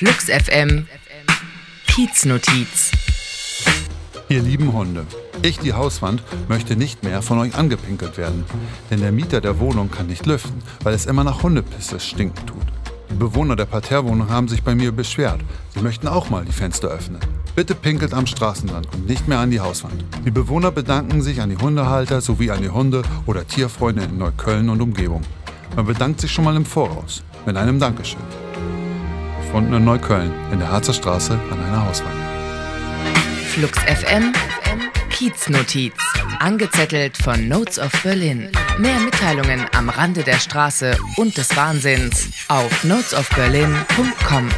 Flux FM Kieznotiz. Ihr lieben Hunde, ich, die Hauswand, möchte nicht mehr von euch angepinkelt werden. Denn der Mieter der Wohnung kann nicht lüften, weil es immer nach Hundepisse stinken tut. Die Bewohner der Parterrewohnung haben sich bei mir beschwert. Sie möchten auch mal die Fenster öffnen. Bitte pinkelt am Straßenrand und nicht mehr an die Hauswand. Die Bewohner bedanken sich an die Hundehalter sowie an die Hunde- oder Tierfreunde in Neukölln und Umgebung. Man bedankt sich schon mal im Voraus mit einem Dankeschön. Gefunden in Neukölln, in der Harzer Straße an einer Hauswand. Flux FM Kieznotiz. Angezettelt von Notes of Berlin. Mehr Mitteilungen am Rande der Straße und des Wahnsinns auf notesofberlin.com.